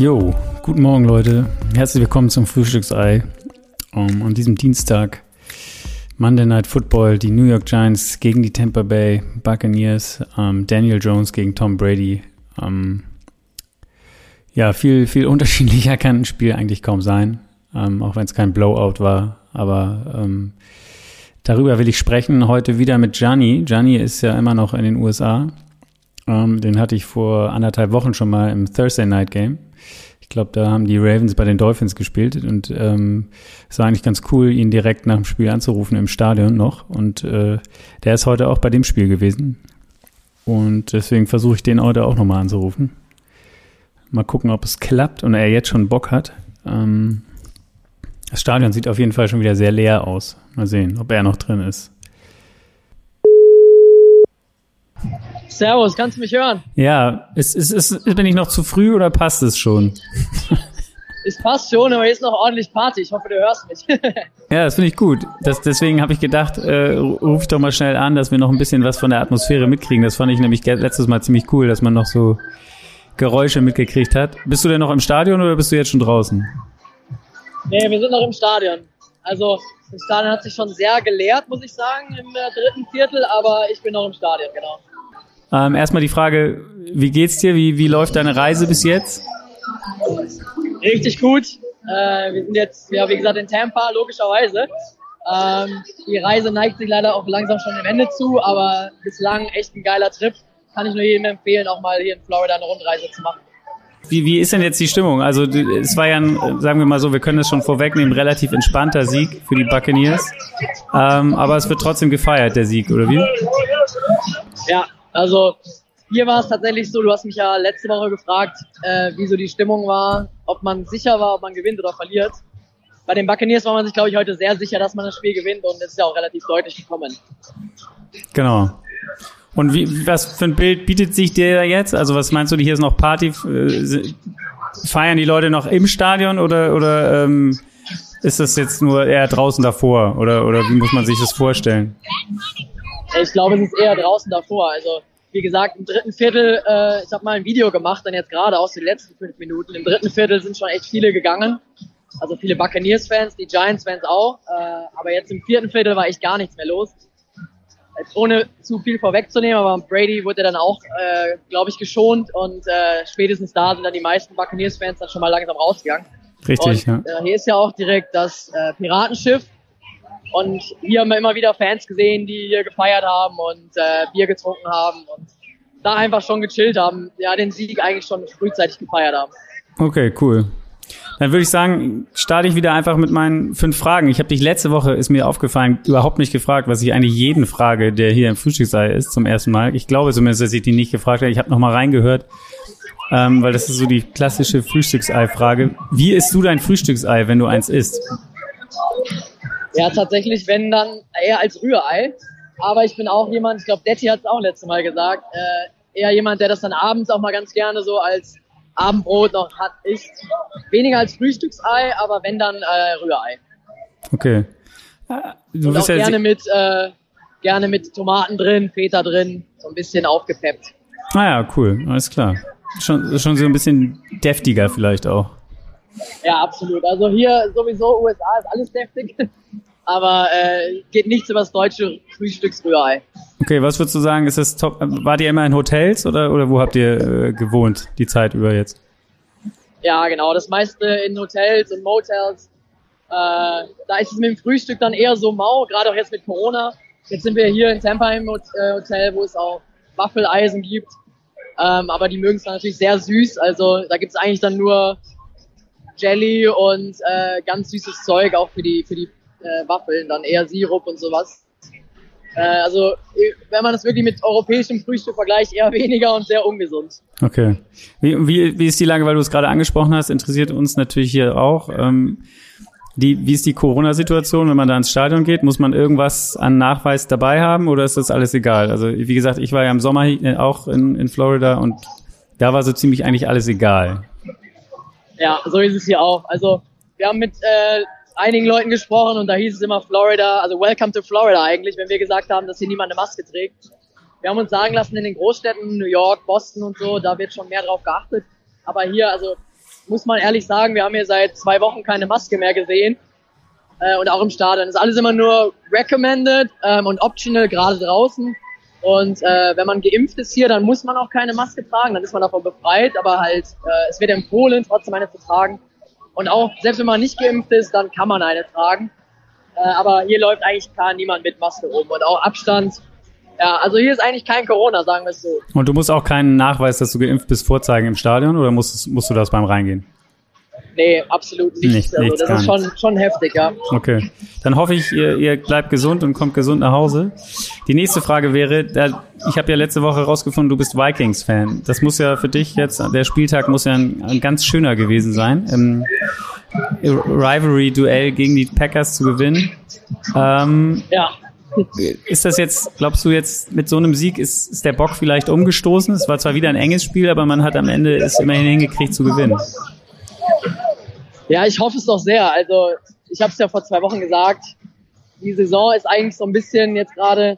Jo, guten Morgen Leute. Herzlich willkommen zum Frühstücksei. Um, an diesem Dienstag, Monday Night Football, die New York Giants gegen die Tampa Bay Buccaneers, um, Daniel Jones gegen Tom Brady. Um, ja, viel, viel unterschiedlicher kann ein Spiel eigentlich kaum sein, auch wenn es kein Blowout war. Aber darüber will ich sprechen heute wieder mit Gianni. Gianni ist ja immer noch in den USA. den hatte ich vor anderthalb Wochen schon mal im Thursday Night Game. Ich glaube, da haben die Ravens bei den Dolphins gespielt und ähm, es war eigentlich ganz cool, ihn direkt nach dem Spiel anzurufen im Stadion noch. Und äh, der ist heute auch bei dem Spiel gewesen. Und deswegen versuche ich den heute auch nochmal anzurufen. Mal gucken, ob es klappt und er jetzt schon Bock hat. Ähm, das Stadion sieht auf jeden Fall schon wieder sehr leer aus. Mal sehen, ob er noch drin ist. Servus, kannst du mich hören? Ja, ist, ist, ist, bin ich noch zu früh oder passt es schon? es passt schon, aber hier ist noch ordentlich Party. Ich hoffe, du hörst mich. ja, das finde ich gut. Das, deswegen habe ich gedacht, äh, ruf doch mal schnell an, dass wir noch ein bisschen was von der Atmosphäre mitkriegen. Das fand ich nämlich letztes Mal ziemlich cool, dass man noch so Geräusche mitgekriegt hat. Bist du denn noch im Stadion oder bist du jetzt schon draußen? Nee, wir sind noch im Stadion. Also das Stadion hat sich schon sehr geleert, muss ich sagen, im äh, dritten Viertel, aber ich bin noch im Stadion, genau. Ähm, erstmal die Frage, wie geht's dir? Wie, wie läuft deine Reise bis jetzt? Richtig gut. Äh, wir sind jetzt, ja, wie gesagt, in Tampa, logischerweise. Ähm, die Reise neigt sich leider auch langsam schon dem Ende zu, aber bislang echt ein geiler Trip. Kann ich nur jedem empfehlen, auch mal hier in Florida eine Rundreise zu machen. Wie, wie ist denn jetzt die Stimmung? Also es war ja, ein, sagen wir mal so, wir können es schon vorwegnehmen, relativ entspannter Sieg für die Buccaneers. Ähm, aber es wird trotzdem gefeiert, der Sieg, oder wie? Ja, also hier war es tatsächlich so, du hast mich ja letzte Woche gefragt, äh, wie so die Stimmung war, ob man sicher war, ob man gewinnt oder verliert. Bei den Buccaneers war man sich, glaube ich, heute sehr sicher, dass man das Spiel gewinnt und es ist ja auch relativ deutlich gekommen. Genau. Und wie, was für ein Bild bietet sich dir jetzt? Also was meinst du, hier ist noch Party? Äh, feiern die Leute noch im Stadion oder, oder ähm, ist das jetzt nur eher draußen davor? Oder, oder wie muss man sich das vorstellen? Ich glaube, es ist eher draußen davor. Also wie gesagt, im dritten Viertel, äh, ich habe mal ein Video gemacht, dann jetzt gerade aus den letzten fünf Minuten. Im dritten Viertel sind schon echt viele gegangen. Also viele Buccaneers-Fans, die Giants-Fans auch. Äh, aber jetzt im vierten Viertel war echt gar nichts mehr los. Jetzt ohne zu viel vorwegzunehmen, aber Brady wurde dann auch, äh, glaube ich, geschont und äh, spätestens da sind dann die meisten Buccaneers-Fans dann schon mal langsam rausgegangen. Richtig, und, ja. Äh, hier ist ja auch direkt das äh, Piratenschiff und hier haben wir immer wieder Fans gesehen, die hier gefeiert haben und äh, Bier getrunken haben und da einfach schon gechillt haben, ja, den Sieg eigentlich schon frühzeitig gefeiert haben. Okay, cool. Dann würde ich sagen, starte ich wieder einfach mit meinen fünf Fragen. Ich habe dich letzte Woche, ist mir aufgefallen, überhaupt nicht gefragt, was ich eigentlich jeden frage, der hier im Frühstücksei ist, zum ersten Mal. Ich glaube zumindest, dass ich die nicht gefragt habe. Ich habe nochmal reingehört, ähm, weil das ist so die klassische Frühstücksei-Frage. Wie isst du dein Frühstücksei, wenn du eins isst? Ja, tatsächlich, wenn dann eher als Rührei. Aber ich bin auch jemand, ich glaube, Detti hat es auch letztes Mal gesagt, äh, eher jemand, der das dann abends auch mal ganz gerne so als Abendbrot noch hat, isst. Weniger als Frühstücksei, aber wenn dann äh, Rührei. Okay. Du Und auch ja gerne mit, äh, gerne mit Tomaten drin, Feta drin, so ein bisschen aufgepeppt. Ah ja, cool, alles klar. Schon, schon so ein bisschen deftiger vielleicht auch. Ja, absolut. Also hier sowieso USA ist alles deftig, aber äh, geht nichts über das deutsche Frühstücksrührei. Okay, was würdest du sagen, ist das top? Wart ihr immer in Hotels oder, oder wo habt ihr äh, gewohnt die Zeit über jetzt? Ja, genau, das meiste in Hotels und Motels. Äh, da ist es mit dem Frühstück dann eher so mau, gerade auch jetzt mit Corona. Jetzt sind wir hier in Tampa im äh, Hotel, wo es auch Waffeleisen gibt. Ähm, aber die mögen es natürlich sehr süß. Also da gibt es eigentlich dann nur Jelly und äh, ganz süßes Zeug auch für die für die äh, Waffeln, dann eher Sirup und sowas. Äh, also wenn man das wirklich mit europäischem Frühstück vergleicht, eher weniger und sehr ungesund. Okay. Wie, wie, wie ist die Lage, weil du es gerade angesprochen hast, interessiert uns natürlich hier auch. Ähm, die, wie ist die Corona-Situation, wenn man da ins Stadion geht? Muss man irgendwas an Nachweis dabei haben oder ist das alles egal? Also wie gesagt, ich war ja im Sommer auch in, in Florida und da war so ziemlich eigentlich alles egal. Ja, so ist es hier auch. Also wir haben mit äh, einigen Leuten gesprochen und da hieß es immer Florida, also Welcome to Florida eigentlich, wenn wir gesagt haben, dass hier niemand eine Maske trägt. Wir haben uns sagen lassen, in den Großstädten, New York, Boston und so, da wird schon mehr drauf geachtet. Aber hier, also muss man ehrlich sagen, wir haben hier seit zwei Wochen keine Maske mehr gesehen. Äh, und auch im Stadion. Das ist alles immer nur recommended ähm, und optional, gerade draußen. Und äh, wenn man geimpft ist hier, dann muss man auch keine Maske tragen, dann ist man davon befreit, aber halt, äh, es wird empfohlen, trotzdem eine zu tragen. Und auch, selbst wenn man nicht geimpft ist, dann kann man eine tragen. Äh, aber hier läuft eigentlich gar niemand mit Maske rum und auch Abstand. Ja, also hier ist eigentlich kein Corona, sagen wir es so. Und du musst auch keinen Nachweis, dass du geimpft bist, vorzeigen im Stadion oder musst, musst du das beim Reingehen? Nee, absolut nicht. nicht also, das ist schon, schon heftig, ja. Okay. Dann hoffe ich, ihr, ihr bleibt gesund und kommt gesund nach Hause. Die nächste Frage wäre, da, ich habe ja letzte Woche herausgefunden, du bist Vikings-Fan. Das muss ja für dich jetzt, der Spieltag muss ja ein, ein ganz schöner gewesen sein, im Rivalry-Duell gegen die Packers zu gewinnen. Ähm, ja. Ist das jetzt, glaubst du jetzt, mit so einem Sieg ist, ist der Bock vielleicht umgestoßen? Es war zwar wieder ein enges Spiel, aber man hat am Ende es immerhin hingekriegt zu gewinnen. Ja, ich hoffe es doch sehr. Also ich habe es ja vor zwei Wochen gesagt. Die Saison ist eigentlich so ein bisschen jetzt gerade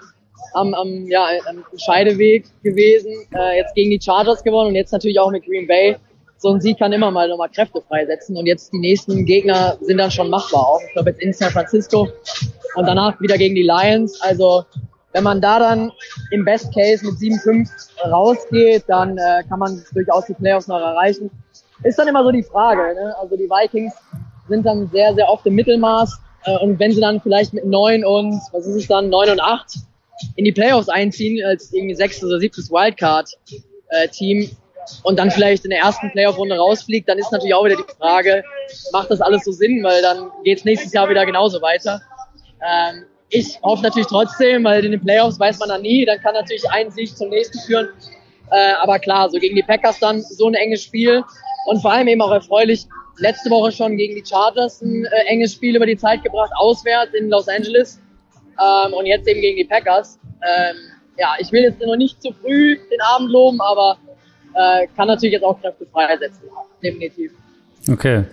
am, am, ja, am Scheideweg gewesen. Äh, jetzt gegen die Chargers gewonnen und jetzt natürlich auch mit Green Bay. So ein Sieg kann immer mal nochmal Kräfte freisetzen. Und jetzt die nächsten Gegner sind dann schon machbar auch. Ich glaube jetzt in San Francisco und danach wieder gegen die Lions. Also wenn man da dann im Best Case mit 7-5 rausgeht, dann äh, kann man durchaus die Playoffs noch erreichen ist dann immer so die Frage. Ne? Also die Vikings sind dann sehr, sehr oft im Mittelmaß. Äh, und wenn sie dann vielleicht mit neun und, was ist es dann, neun und acht in die Playoffs einziehen, als irgendwie sechstes oder siebtes Wildcard-Team äh, und dann vielleicht in der ersten Playoff-Runde rausfliegt, dann ist natürlich auch wieder die Frage, macht das alles so Sinn? Weil dann geht's nächstes Jahr wieder genauso weiter. Ähm, ich hoffe natürlich trotzdem, weil in den Playoffs weiß man dann nie, dann kann natürlich ein Sieg zum nächsten führen. Äh, aber klar, so gegen die Packers dann so ein enges Spiel und vor allem eben auch erfreulich, letzte Woche schon gegen die Chargers ein äh, enges Spiel über die Zeit gebracht, auswärts in Los Angeles ähm, und jetzt eben gegen die Packers. Ähm, ja, ich will jetzt noch nicht zu früh den Abend loben, aber äh, kann natürlich jetzt auch Kräfte freisetzen, definitiv. Okay.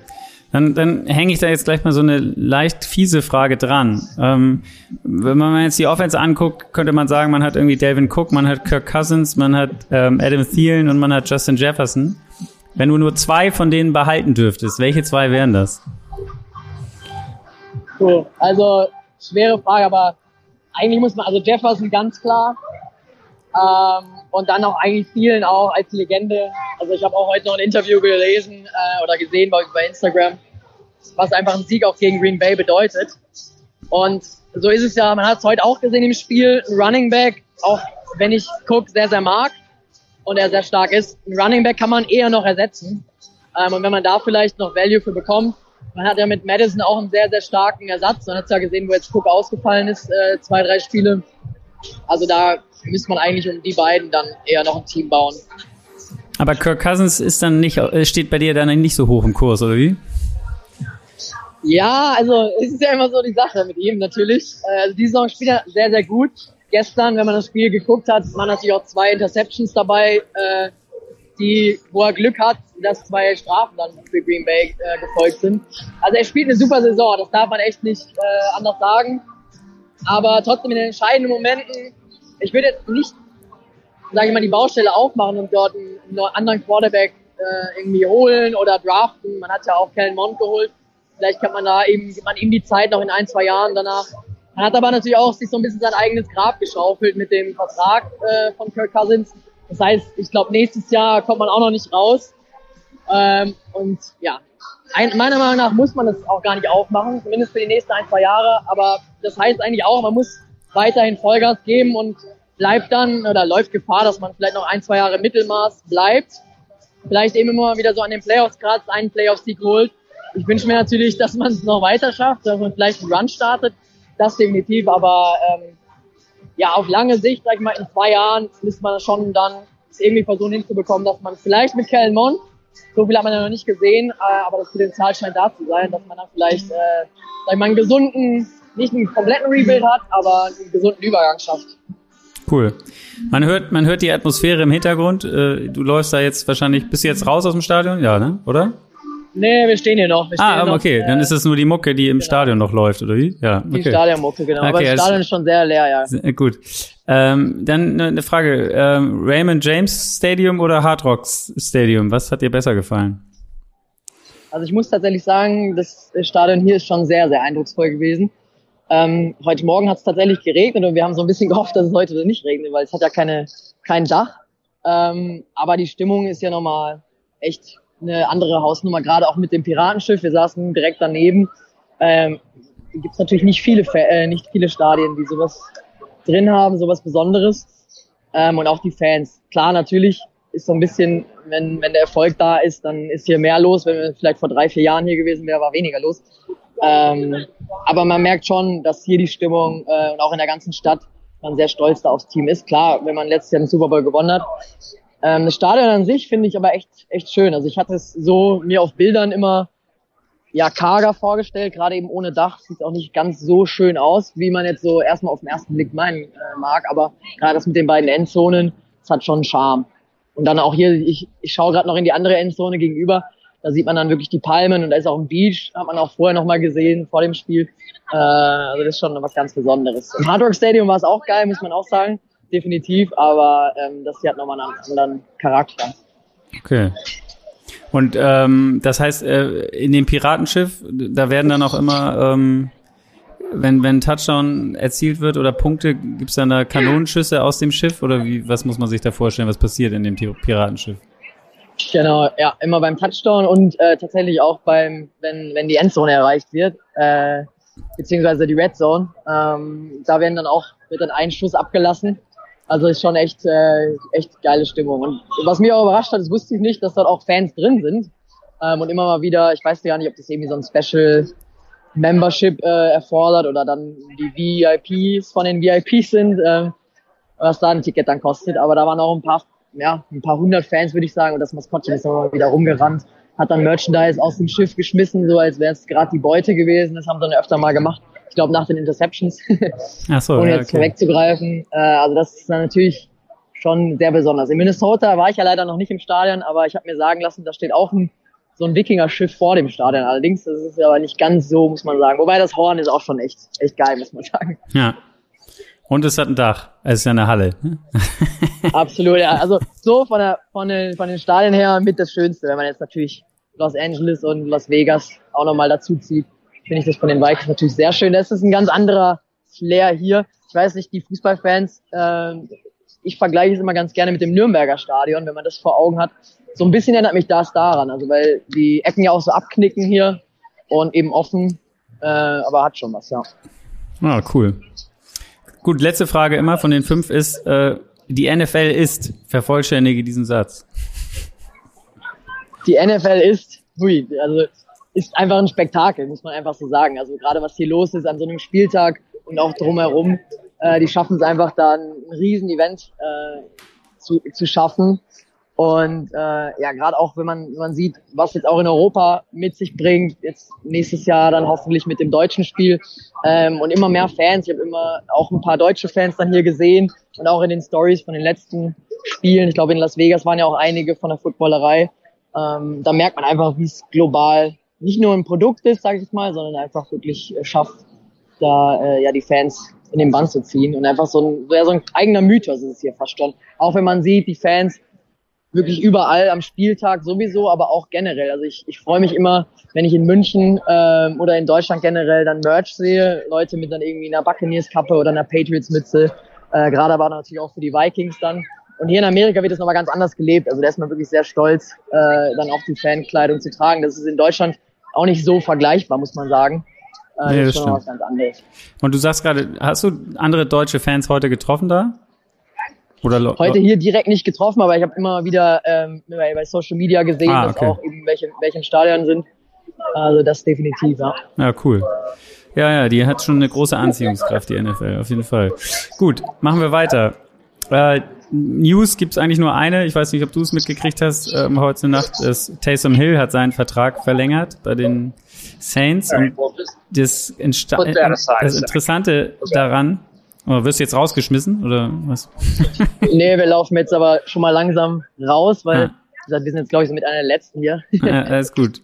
Dann, dann hänge ich da jetzt gleich mal so eine leicht fiese Frage dran. Ähm, wenn man jetzt die Offense anguckt, könnte man sagen, man hat irgendwie Delvin Cook, man hat Kirk Cousins, man hat ähm, Adam Thielen und man hat Justin Jefferson. Wenn du nur zwei von denen behalten dürftest, welche zwei wären das? So, also schwere Frage, aber eigentlich muss man, also Jefferson ganz klar. Ähm, und dann auch eigentlich vielen auch als Legende. Also ich habe auch heute noch ein Interview gelesen äh, oder gesehen bei, bei Instagram, was einfach ein Sieg auch gegen Green Bay bedeutet. Und so ist es ja, man hat es heute auch gesehen im Spiel, Running Back, auch wenn ich Cook sehr, sehr mag, und er sehr stark ist. Ein Running Back kann man eher noch ersetzen. Ähm, und wenn man da vielleicht noch Value für bekommt, man hat ja mit Madison auch einen sehr, sehr starken Ersatz. Man hat es ja gesehen, wo jetzt Cook ausgefallen ist, äh, zwei, drei Spiele. Also da müsste man eigentlich um die beiden dann eher noch ein Team bauen. Aber Kirk Cousins ist dann nicht, äh, steht bei dir dann nicht so hoch im Kurs, oder wie? Ja, also es ist ja immer so die Sache mit ihm natürlich. Äh, also die Saison spielt er sehr, sehr gut gestern, wenn man das Spiel geguckt hat, waren natürlich auch zwei Interceptions dabei, äh, die, wo er Glück hat, dass zwei Strafen dann für Green Bay äh, gefolgt sind. Also er spielt eine super Saison, das darf man echt nicht äh, anders sagen. Aber trotzdem in den entscheidenden Momenten, ich würde jetzt nicht, sage ich mal, die Baustelle aufmachen und dort einen, einen anderen Quarterback äh, irgendwie holen oder draften. Man hat ja auch Kellen Mond geholt. Vielleicht kann man da eben, man ihm die Zeit noch in ein, zwei Jahren danach er hat aber natürlich auch sich so ein bisschen sein eigenes Grab geschaufelt mit dem Vertrag äh, von Kirk Cousins. Das heißt, ich glaube, nächstes Jahr kommt man auch noch nicht raus. Ähm, und ja, ein, meiner Meinung nach muss man das auch gar nicht aufmachen, zumindest für die nächsten ein, zwei Jahre. Aber das heißt eigentlich auch, man muss weiterhin Vollgas geben und bleibt dann oder läuft Gefahr, dass man vielleicht noch ein, zwei Jahre Mittelmaß bleibt. Vielleicht eben immer wieder so an den Playoffs kratzt, einen Playoff-Sieg holt. Ich wünsche mir natürlich, dass man es noch weiter schafft, dass man vielleicht einen Run startet das definitiv, aber ähm, ja, auf lange Sicht, sag ich mal, in zwei Jahren müsste man schon dann irgendwie versuchen hinzubekommen, dass man vielleicht mit Kellen Mond, so viel hat man ja noch nicht gesehen, äh, aber das Potenzial scheint da zu sein, dass man dann vielleicht, äh, sag ich mal, einen gesunden, nicht einen kompletten Rebuild hat, aber einen gesunden Übergang schafft. Cool. Man hört, man hört die Atmosphäre im Hintergrund. Äh, du läufst da jetzt wahrscheinlich, bist du jetzt raus aus dem Stadion? Ja, ne? Oder? Nee, wir stehen hier noch. ah, noch, okay, äh, dann ist es nur die Mucke, die im genau. Stadion noch läuft, oder wie? Ja, okay. Die Stadionmucke, genau. Okay, Aber das Stadion ist schon sehr leer, ja. Gut. Ähm, dann eine Frage. Ähm, Raymond James Stadium oder Hard Rock Stadium? Was hat dir besser gefallen? Also ich muss tatsächlich sagen, das Stadion hier ist schon sehr, sehr eindrucksvoll gewesen. Ähm, heute Morgen hat es tatsächlich geregnet und wir haben so ein bisschen gehofft, dass es heute nicht regnet, weil es hat ja keine, kein Dach. Ähm, aber die Stimmung ist ja nochmal echt eine andere Hausnummer, gerade auch mit dem Piratenschiff. Wir saßen direkt daneben. Ähm, Gibt es natürlich nicht viele, äh, nicht viele Stadien, die sowas drin haben, sowas Besonderes. Ähm, und auch die Fans. Klar, natürlich ist so ein bisschen, wenn, wenn der Erfolg da ist, dann ist hier mehr los. Wenn wir vielleicht vor drei, vier Jahren hier gewesen wären, war weniger los. Ähm, aber man merkt schon, dass hier die Stimmung äh, und auch in der ganzen Stadt man sehr stolz da aufs Team ist. Klar, wenn man letztes Jahr den Super Bowl gewonnen hat. Ähm, das Stadion an sich finde ich aber echt, echt schön. Also ich hatte es so mir auf Bildern immer ja karger vorgestellt, gerade eben ohne Dach sieht auch nicht ganz so schön aus, wie man jetzt so erstmal auf den ersten Blick meinen äh, mag. Aber gerade das mit den beiden Endzonen, das hat schon Charme. Und dann auch hier, ich, ich schaue gerade noch in die andere Endzone gegenüber. Da sieht man dann wirklich die Palmen und da ist auch ein Beach, hat man auch vorher nochmal gesehen vor dem Spiel. Äh, also das ist schon was ganz Besonderes. Im Hard Rock Stadium war es auch geil, muss man auch sagen, definitiv, aber ähm, das hier hat nochmal einen anderen Charakter. Okay. Und ähm, das heißt, äh, in dem Piratenschiff, da werden dann auch immer, ähm, wenn, wenn Touchdown erzielt wird oder Punkte, gibt's dann da Kanonenschüsse aus dem Schiff oder wie, was muss man sich da vorstellen, was passiert in dem Piratenschiff? Genau, ja, immer beim Touchdown und äh, tatsächlich auch beim, wenn, wenn die Endzone erreicht wird, äh, beziehungsweise die Red Zone. Ähm, da werden dann auch, wird dann ein Schuss abgelassen. Also ist schon echt, äh, echt geile Stimmung. Und was mich auch überrascht hat, das wusste ich nicht, dass dort auch Fans drin sind. Ähm, und immer mal wieder, ich weiß gar nicht, ob das irgendwie so ein Special Membership äh, erfordert oder dann die VIPs von den VIPs sind, äh, was da ein Ticket dann kostet. Aber da waren auch ein paar ja, ein paar hundert Fans, würde ich sagen. Und das Maskottchen ist immer wieder rumgerannt, hat dann Merchandise aus dem Schiff geschmissen, so als wäre es gerade die Beute gewesen. Das haben sie dann öfter mal gemacht. Ich glaube, nach den Interceptions. Ach so, Ohne ja, jetzt okay. vorwegzugreifen. Äh, also das ist dann natürlich schon sehr besonders. In Minnesota war ich ja leider noch nicht im Stadion, aber ich habe mir sagen lassen, da steht auch ein, so ein Wikinger-Schiff vor dem Stadion. Allerdings, das ist aber nicht ganz so, muss man sagen. Wobei das Horn ist auch schon echt, echt geil, muss man sagen. Ja. Und es hat ein Dach. Es ist ja eine Halle. Absolut, ja. Also so von, der, von, den, von den Stadien her mit das Schönste. Wenn man jetzt natürlich Los Angeles und Las Vegas auch nochmal dazu zieht, finde ich das von den Vikings natürlich sehr schön. Das ist ein ganz anderer Flair hier. Ich weiß nicht, die Fußballfans, äh, ich vergleiche es immer ganz gerne mit dem Nürnberger Stadion, wenn man das vor Augen hat. So ein bisschen erinnert mich das daran. Also weil die Ecken ja auch so abknicken hier und eben offen, äh, aber hat schon was, ja. Ah, cool. Gut, letzte Frage immer von den fünf ist, äh, die NFL ist, vervollständige diesen Satz. Die NFL ist, hui, also ist einfach ein Spektakel, muss man einfach so sagen. Also gerade was hier los ist an so einem Spieltag und auch drumherum, äh, die schaffen es einfach da ein Riesen-Event äh, zu, zu schaffen. Und äh, ja, gerade auch wenn man, man sieht, was jetzt auch in Europa mit sich bringt, jetzt nächstes Jahr dann hoffentlich mit dem deutschen Spiel ähm, und immer mehr Fans. Ich habe immer auch ein paar deutsche Fans dann hier gesehen und auch in den Stories von den letzten Spielen. Ich glaube, in Las Vegas waren ja auch einige von der Footballerei. Ähm, da merkt man einfach, wie es global nicht nur ein Produkt ist, sage ich mal, sondern einfach wirklich äh, schafft, da äh, ja die Fans in den Bann zu ziehen und einfach so ein, ja, so ein eigener Mythos ist es hier fast schon. Auch wenn man sieht, die Fans wirklich überall am Spieltag sowieso, aber auch generell. Also ich, ich freue mich immer, wenn ich in München ähm, oder in Deutschland generell dann Merch sehe, Leute mit dann irgendwie einer Buccaneers-Kappe oder einer Patriots-Mütze, äh, gerade aber natürlich auch für die Vikings dann. Und hier in Amerika wird es nochmal ganz anders gelebt. Also da ist man wirklich sehr stolz, äh, dann auch die Fankleidung zu tragen. Das ist in Deutschland auch nicht so vergleichbar, muss man sagen. Äh, nee, das, ist schon was ganz anderes. Und du sagst gerade, hast du andere deutsche Fans heute getroffen da? Oder Heute hier direkt nicht getroffen, aber ich habe immer wieder ähm, bei, Social Media gesehen, ah, okay. dass auch eben welche, welche Stadion sind. Also das definitiv, ja. Ja, cool. Ja, ja, die hat schon eine große Anziehungskraft, die NFL, auf jeden Fall. Gut, machen wir weiter. Äh, News gibt's eigentlich nur eine. Ich weiß nicht, ob du es mitgekriegt hast. Ähm, heute Nacht ist Taysom Hill hat seinen Vertrag verlängert bei den Saints. Und das, das Interessante daran oder wirst du jetzt rausgeschmissen oder was? nee, wir laufen jetzt aber schon mal langsam raus, weil ah. wir sind jetzt, glaube ich, so mit einer der letzten hier. Ja, alles gut.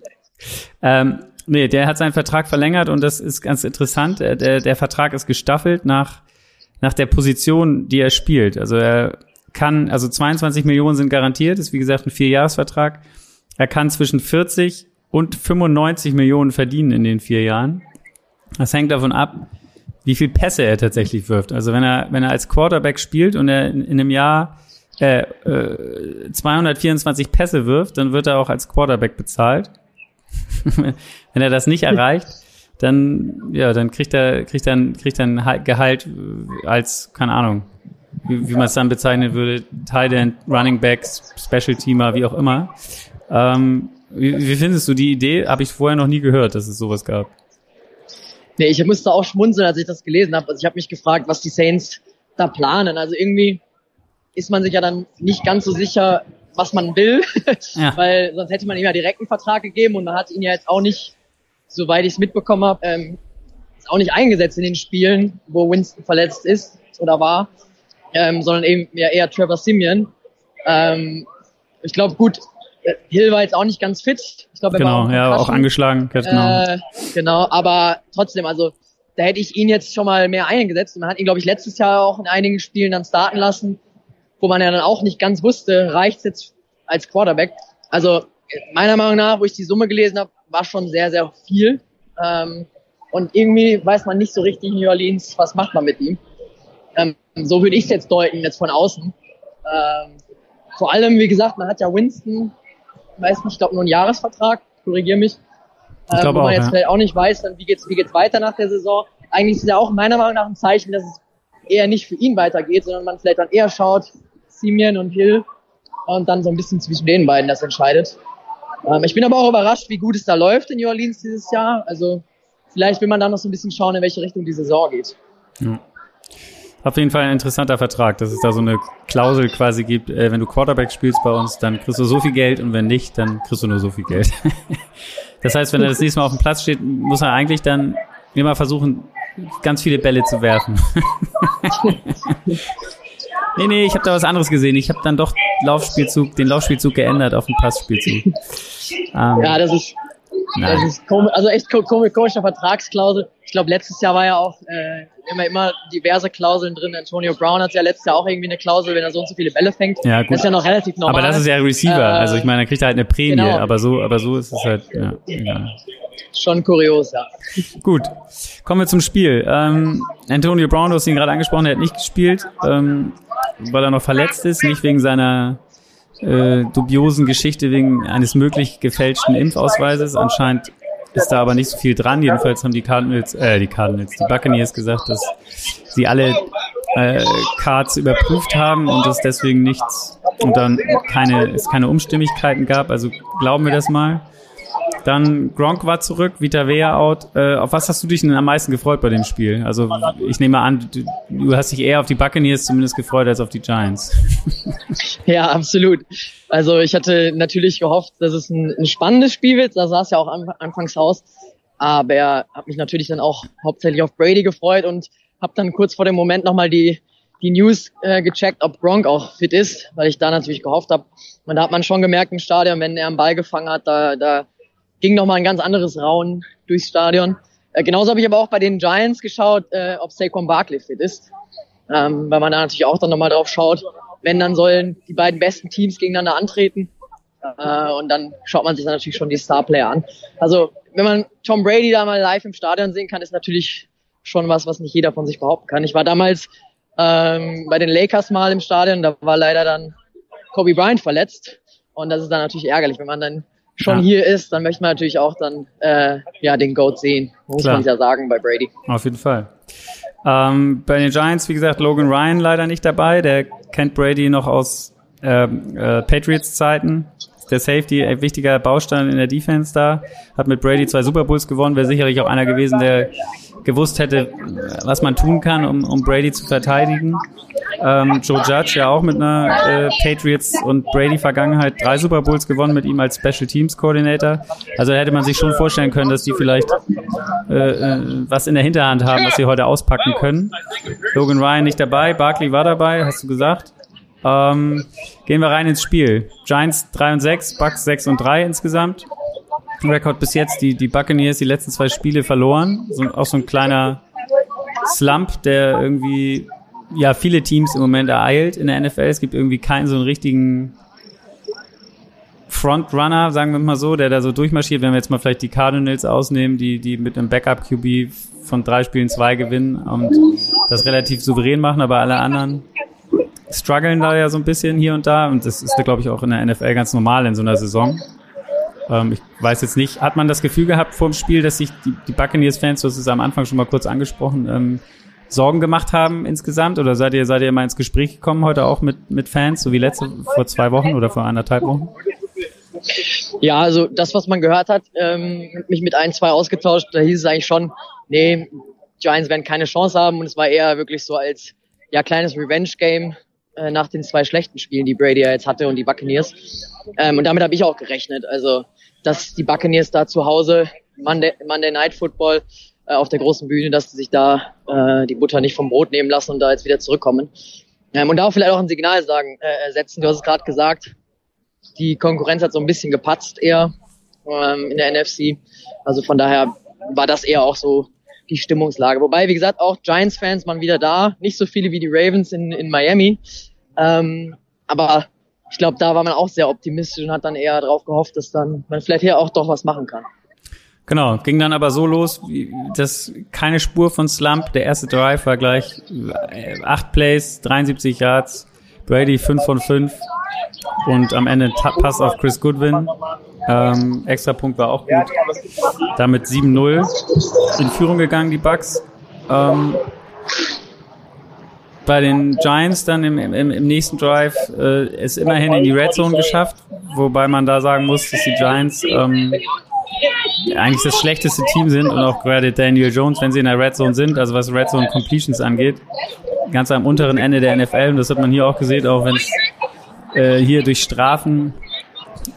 Ähm, nee, der hat seinen Vertrag verlängert und das ist ganz interessant. Der, der Vertrag ist gestaffelt nach, nach der Position, die er spielt. Also er kann, also 22 Millionen sind garantiert, ist wie gesagt ein Vierjahresvertrag. Er kann zwischen 40 und 95 Millionen verdienen in den vier Jahren. Das hängt davon ab, wie viel Pässe er tatsächlich wirft. Also wenn er, wenn er als Quarterback spielt und er in, in einem Jahr äh, äh, 224 Pässe wirft, dann wird er auch als Quarterback bezahlt. wenn er das nicht erreicht, dann ja, dann kriegt er kriegt er kriegt er ein Gehalt als keine Ahnung, wie, wie man es dann bezeichnen würde, Tight End, Running Backs, Special Teamer, wie auch immer. Ähm, wie, wie findest du die Idee? Habe ich vorher noch nie gehört, dass es sowas gab. Nee, ich musste auch schmunzeln, als ich das gelesen habe. Also ich habe mich gefragt, was die Saints da planen. Also irgendwie ist man sich ja dann nicht ganz so sicher, was man will, ja. weil sonst hätte man ihm ja direkt einen Vertrag gegeben und man hat ihn ja jetzt auch nicht, soweit ich es mitbekommen habe, ähm, auch nicht eingesetzt in den Spielen, wo Winston verletzt ist oder war, ähm, sondern eben ja eher Trevor Simeon. Ähm, ich glaube, gut, Hill war jetzt auch nicht ganz fit. Ich glaube, genau, ja, auch angeschlagen. Genau. Äh, genau, aber trotzdem, also da hätte ich ihn jetzt schon mal mehr eingesetzt. Und man hat ihn, glaube ich, letztes Jahr auch in einigen Spielen dann starten lassen, wo man ja dann auch nicht ganz wusste, reicht's jetzt als Quarterback. Also meiner Meinung nach, wo ich die Summe gelesen habe, war schon sehr, sehr viel. Ähm, und irgendwie weiß man nicht so richtig in New Orleans, was macht man mit ihm. Ähm, so würde ich es jetzt deuten, jetzt von außen. Ähm, vor allem, wie gesagt, man hat ja Winston weiß nicht, ich glaube nur ein Jahresvertrag, korrigier mich. Ich äh, wo man auch, jetzt ja. vielleicht auch nicht weiß, dann wie geht's, wie geht's weiter nach der Saison. Eigentlich ist es ja auch meiner Meinung nach ein Zeichen, dass es eher nicht für ihn weitergeht, sondern man vielleicht dann eher schaut, Simeon und Hill und dann so ein bisschen zwischen den beiden das entscheidet. Ähm, ich bin aber auch überrascht, wie gut es da läuft in New Orleans dieses Jahr. Also vielleicht will man dann noch so ein bisschen schauen, in welche Richtung die Saison geht. Ja. Auf jeden Fall ein interessanter Vertrag, dass es da so eine Klausel quasi gibt, äh, wenn du Quarterback spielst bei uns, dann kriegst du so viel Geld und wenn nicht, dann kriegst du nur so viel Geld. das heißt, wenn er das nächste Mal auf dem Platz steht, muss er eigentlich dann immer versuchen, ganz viele Bälle zu werfen. nee, nee, ich habe da was anderes gesehen. Ich habe dann doch Laufspielzug, den Laufspielzug geändert auf den Passspielzug. Ähm, ja, das ist, das ist komisch, also echt komisch, komischer Vertragsklausel. Ich glaube, letztes Jahr war ja auch äh, immer immer diverse Klauseln drin. Antonio Brown hat ja letztes Jahr auch irgendwie eine Klausel, wenn er so und so viele Bälle fängt. Ja, gut. Das ist ja noch relativ normal. Aber das ist ja Receiver. Äh, also ich meine, er kriegt halt eine Prämie, genau. aber so, aber so ist es halt, ja, ja. Schon kurios, ja. Gut. Kommen wir zum Spiel. Ähm, Antonio Brown, du hast ihn gerade angesprochen, er hat nicht gespielt, ähm, weil er noch verletzt ist, nicht wegen seiner äh, dubiosen Geschichte wegen eines möglich gefälschten Impfausweises. Anscheinend ist da aber nicht so viel dran. Jedenfalls haben die Cardinals, äh, die Cardinals, die Buccaneers gesagt, dass sie alle äh, Cards überprüft haben und es deswegen nichts und dann keine, es keine Umstimmigkeiten gab. Also glauben wir das mal. Dann Gronk war zurück, Vita Vea out. Äh, auf was hast du dich denn am meisten gefreut bei dem Spiel? Also ich nehme an, du, du hast dich eher auf die Buccaneers zumindest gefreut als auf die Giants. ja, absolut. Also ich hatte natürlich gehofft, dass es ein, ein spannendes Spiel wird. Da sah es ja auch an, anfangs aus. Aber er hat mich natürlich dann auch hauptsächlich auf Brady gefreut und habe dann kurz vor dem Moment nochmal die die News äh, gecheckt, ob Gronk auch fit ist, weil ich da natürlich gehofft habe. Und da hat man schon gemerkt im Stadion, wenn er einen Ball gefangen hat, da, da ging nochmal ein ganz anderes Raun durchs Stadion. Äh, genauso habe ich aber auch bei den Giants geschaut, äh, ob Saquon Barkley fit ist. Ähm, weil man da natürlich auch dann nochmal drauf schaut, wenn dann sollen die beiden besten Teams gegeneinander antreten. Äh, und dann schaut man sich dann natürlich schon die Starplayer an. Also wenn man Tom Brady da mal live im Stadion sehen kann, ist natürlich schon was, was nicht jeder von sich behaupten kann. Ich war damals ähm, bei den Lakers mal im Stadion, da war leider dann Kobe Bryant verletzt. Und das ist dann natürlich ärgerlich, wenn man dann schon ja. hier ist, dann möchte man natürlich auch dann äh, ja den Goat sehen, muss Klar. man ja sagen bei Brady. Auf jeden Fall. Ähm, bei den Giants, wie gesagt, Logan Ryan leider nicht dabei. Der kennt Brady noch aus äh, äh, Patriots-Zeiten. Der Safety, ein wichtiger Baustein in der Defense da. Hat mit Brady zwei Super Bowls gewonnen. Wäre sicherlich auch einer gewesen, der gewusst hätte, was man tun kann, um, um Brady zu verteidigen. Ähm, Joe Judge ja auch mit einer äh, Patriots und Brady Vergangenheit drei Super Bowls gewonnen mit ihm als Special Teams Coordinator. Also hätte man sich schon vorstellen können, dass die vielleicht äh, äh, was in der Hinterhand haben, was sie heute auspacken können. Logan Ryan nicht dabei, Barkley war dabei, hast du gesagt. Ähm, gehen wir rein ins Spiel. Giants 3 und 6, Bucks 6 und 3 insgesamt. Rekord bis jetzt. Die, die Buccaneers die letzten zwei Spiele verloren. So, auch so ein kleiner Slump, der irgendwie ja viele Teams im Moment ereilt in der NFL. Es gibt irgendwie keinen so einen richtigen Frontrunner, sagen wir mal so, der da so durchmarschiert. Wenn wir jetzt mal vielleicht die Cardinals ausnehmen, die, die mit einem Backup-QB von drei Spielen zwei gewinnen und das relativ souverän machen, aber alle anderen strugglen da ja so ein bisschen hier und da und das ist, glaube ich, auch in der NFL ganz normal in so einer Saison. Ähm, ich weiß jetzt nicht, hat man das Gefühl gehabt vor dem Spiel, dass sich die, die Buccaneers-Fans, du hast es am Anfang schon mal kurz angesprochen, ähm, Sorgen gemacht haben insgesamt? Oder seid ihr, seid ihr mal ins Gespräch gekommen heute auch mit, mit Fans, so wie letzte, vor zwei Wochen oder vor anderthalb Wochen? Ja, also das, was man gehört hat, ähm, mich mit ein, zwei ausgetauscht, da hieß es eigentlich schon, nee, Giants werden keine Chance haben und es war eher wirklich so als ja kleines Revenge-Game äh, nach den zwei schlechten Spielen, die Brady ja jetzt hatte und die Buccaneers. Ähm, und damit habe ich auch gerechnet. Also, dass die Buccaneers da zu Hause Monday, Monday Night Football äh, auf der großen Bühne, dass sie sich da äh, die Butter nicht vom Brot nehmen lassen und da jetzt wieder zurückkommen. Ähm, und da vielleicht auch ein Signal sagen, äh, setzen. Du hast es gerade gesagt, die Konkurrenz hat so ein bisschen gepatzt eher ähm, in der NFC. Also von daher war das eher auch so die Stimmungslage. Wobei, wie gesagt, auch Giants-Fans waren wieder da. Nicht so viele wie die Ravens in, in Miami. Ähm, aber ich glaube, da war man auch sehr optimistisch und hat dann eher darauf gehofft, dass dann man vielleicht hier auch doch was machen kann. Genau, ging dann aber so los, dass keine Spur von Slump. Der erste Drive war gleich äh, acht Plays, 73 Yards, Brady 5 von 5 und am Ende Pass auf Chris Goodwin. Ähm, extra Punkt war auch gut. Damit 7-0 in Führung gegangen, die Bucks. Ähm, bei den Giants dann im, im, im nächsten Drive äh, es immerhin in die Red Zone geschafft, wobei man da sagen muss, dass die Giants ähm, eigentlich das schlechteste Team sind und auch gerade Daniel Jones, wenn sie in der Red Zone sind, also was Red Zone Completions angeht, ganz am unteren Ende der NFL und das hat man hier auch gesehen, auch wenn es äh, hier durch Strafen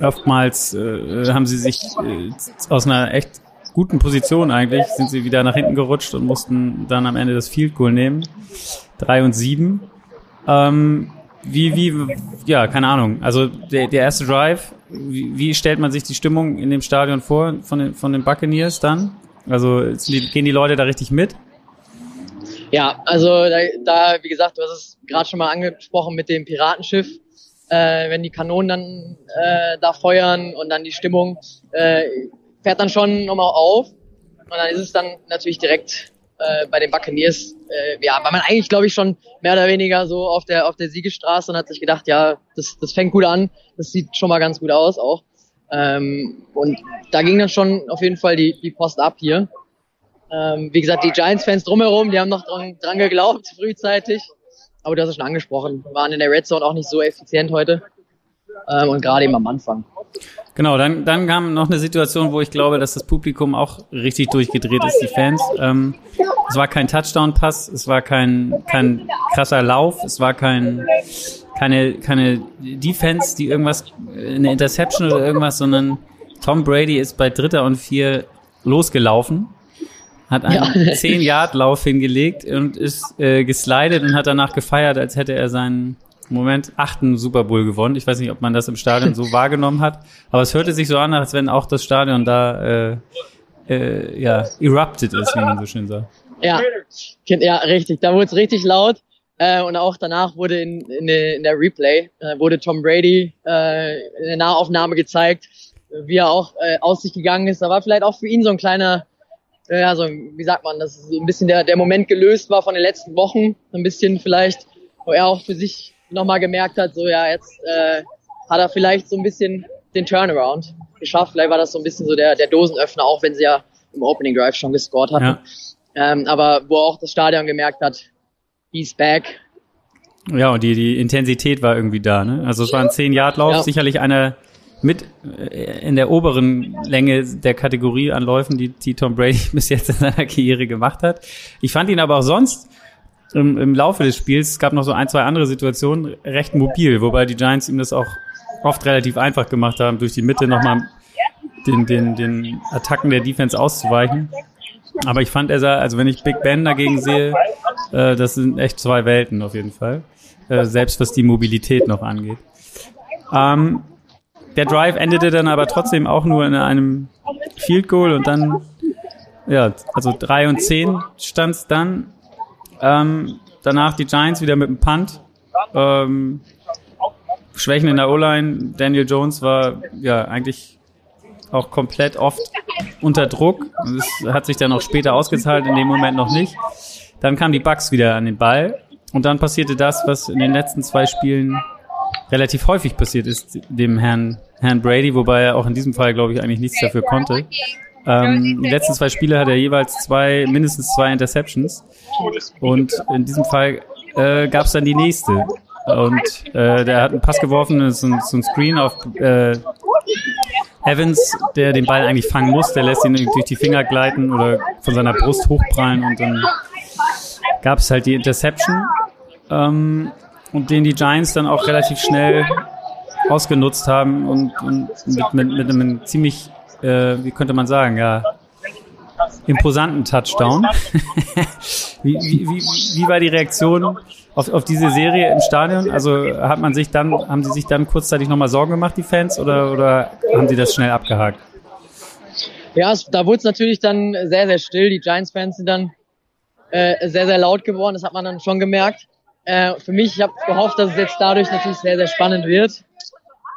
oftmals äh, haben sie sich äh, aus einer echt guten Position eigentlich, sind sie wieder nach hinten gerutscht und mussten dann am Ende das Field Goal nehmen. Drei und sieben. Ähm, wie, wie, ja, keine Ahnung. Also der, der erste Drive, wie, wie stellt man sich die Stimmung in dem Stadion vor von den, von den Buccaneers dann? Also gehen die Leute da richtig mit? Ja, also da, da wie gesagt, du hast es gerade schon mal angesprochen mit dem Piratenschiff äh, wenn die Kanonen dann äh, da feuern und dann die Stimmung äh, fährt dann schon nochmal auf. Und dann ist es dann natürlich direkt äh, bei den Buccaneers, äh, ja, war man eigentlich, glaube ich, schon mehr oder weniger so auf der auf der Siegestraße und hat sich gedacht, ja, das, das fängt gut an, das sieht schon mal ganz gut aus auch. Ähm, und da ging dann schon auf jeden Fall die, die Post ab hier. Ähm, wie gesagt, die Giants-Fans drumherum, die haben noch dran, dran geglaubt, frühzeitig. Aber du hast es schon angesprochen, waren in der Red Zone auch nicht so effizient heute. Ähm, und gerade eben am Anfang. Genau, dann, dann kam noch eine Situation, wo ich glaube, dass das Publikum auch richtig durchgedreht ist, die Fans. Ähm, es war kein Touchdown-Pass, es war kein, kein krasser Lauf, es war kein, keine, keine Defense, die irgendwas, eine Interception oder irgendwas, sondern Tom Brady ist bei Dritter und Vier losgelaufen hat einen ja. 10-Yard-Lauf hingelegt und ist äh, geslidet und hat danach gefeiert, als hätte er seinen Moment achten Super Bowl gewonnen. Ich weiß nicht, ob man das im Stadion so wahrgenommen hat, aber es hörte sich so an, als wenn auch das Stadion da äh, äh, ja erupted ist, wie man so schön sagt. Ja, ja, richtig. Da wurde es richtig laut. Äh, und auch danach wurde in, in, der, in der Replay äh, wurde Tom Brady äh, in der Nahaufnahme gezeigt, wie er auch äh, aus sich gegangen ist. Da war vielleicht auch für ihn so ein kleiner ja, so, wie sagt man, dass so ein bisschen der, der Moment gelöst war von den letzten Wochen. Ein bisschen vielleicht, wo er auch für sich nochmal gemerkt hat, so ja, jetzt äh, hat er vielleicht so ein bisschen den Turnaround geschafft. Vielleicht war das so ein bisschen so der, der Dosenöffner, auch wenn sie ja im Opening Drive schon gescored hatten. Ja. Ähm, aber wo auch das Stadion gemerkt hat, he's back. Ja, und die, die Intensität war irgendwie da. Ne? Also es war ein 10-Yard-Lauf, ja. sicherlich einer mit äh, in der oberen Länge der Kategorie an Läufen, die, die Tom Brady bis jetzt in seiner Karriere gemacht hat. Ich fand ihn aber auch sonst im, im Laufe des Spiels, es gab noch so ein, zwei andere Situationen, recht mobil, wobei die Giants ihm das auch oft relativ einfach gemacht haben, durch die Mitte nochmal den, den, den Attacken der Defense auszuweichen. Aber ich fand, er sah, also wenn ich Big Ben dagegen sehe, äh, das sind echt zwei Welten auf jeden Fall. Äh, selbst was die Mobilität noch angeht. Ähm, der Drive endete dann aber trotzdem auch nur in einem Field Goal und dann, ja, also drei und zehn stand es dann. Ähm, danach die Giants wieder mit dem Punt. Ähm, Schwächen in der O-Line. Daniel Jones war ja eigentlich auch komplett oft unter Druck. Das hat sich dann auch später ausgezahlt, in dem Moment noch nicht. Dann kamen die Bucks wieder an den Ball und dann passierte das, was in den letzten zwei Spielen relativ häufig passiert ist, dem Herrn, Herrn Brady, wobei er auch in diesem Fall, glaube ich, eigentlich nichts dafür konnte. Ähm, die letzten zwei Spiele hat er jeweils zwei, mindestens zwei Interceptions. Und in diesem Fall äh, gab es dann die nächste. Und äh, der hat einen Pass geworfen, so ein, so ein Screen auf äh, Evans, der den Ball eigentlich fangen muss, der lässt ihn durch die Finger gleiten oder von seiner Brust hochprallen und dann gab es halt die Interception ähm, und den die Giants dann auch relativ schnell ausgenutzt haben und, und mit, mit, mit einem ziemlich, äh, wie könnte man sagen, ja, imposanten Touchdown. wie, wie, wie, wie war die Reaktion auf, auf diese Serie im Stadion? Also hat man sich dann, haben sie sich dann kurzzeitig nochmal Sorgen gemacht, die Fans, oder, oder haben sie das schnell abgehakt? Ja, es, da wurde es natürlich dann sehr, sehr still. Die Giants-Fans sind dann äh, sehr, sehr laut geworden. Das hat man dann schon gemerkt. Äh, für mich, ich habe gehofft, dass es jetzt dadurch natürlich sehr, sehr spannend wird.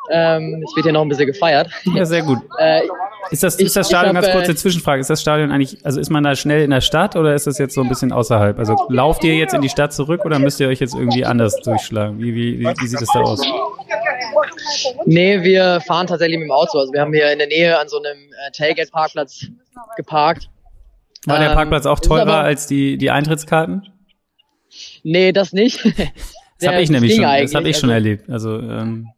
Ähm, es wird ja noch ein bisschen gefeiert. Ja, sehr gut. äh, ist das, ist das Stadion, hab, ganz kurze äh, Zwischenfrage, ist das Stadion eigentlich, also ist man da schnell in der Stadt oder ist das jetzt so ein bisschen außerhalb? Also lauft ihr jetzt in die Stadt zurück oder müsst ihr euch jetzt irgendwie anders durchschlagen? Wie, wie, wie, wie sieht das da aus? Nee, wir fahren tatsächlich mit dem Auto. Also wir haben hier in der Nähe an so einem äh, Tailgate-Parkplatz geparkt. War der Parkplatz auch ähm, teurer als die, die Eintrittskarten? Nee, das nicht. das habe ich nämlich schon, das habe ich schon also, erlebt. Also ähm,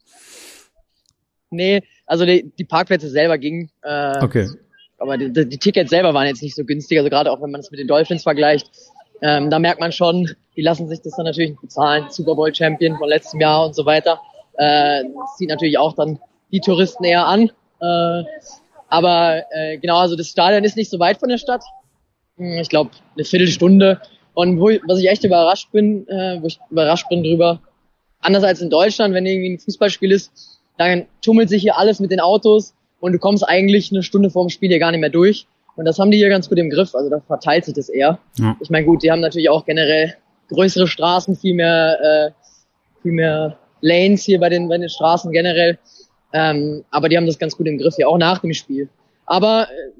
Nee, also die, die Parkplätze selber gingen. Äh, okay. Aber die, die, Tickets selber waren jetzt nicht so günstig. Also gerade auch wenn man es mit den Dolphins vergleicht, ähm, da merkt man schon, die lassen sich das dann natürlich nicht bezahlen. Super Bowl Champion von letztem Jahr und so weiter. Äh, das zieht natürlich auch dann die Touristen eher an. Äh, aber äh, genau, also das Stadion ist nicht so weit von der Stadt. Hm, ich glaube, eine Viertelstunde. Und wo, was ich echt überrascht bin, äh, wo ich überrascht bin drüber, anders als in Deutschland, wenn irgendwie ein Fußballspiel ist, dann tummelt sich hier alles mit den Autos und du kommst eigentlich eine Stunde vorm Spiel hier gar nicht mehr durch. Und das haben die hier ganz gut im Griff. Also da verteilt sich das eher. Ja. Ich meine, gut, die haben natürlich auch generell größere Straßen, viel mehr, äh, viel mehr Lanes hier bei den, bei den Straßen generell. Ähm, aber die haben das ganz gut im Griff, hier auch nach dem Spiel. Aber äh,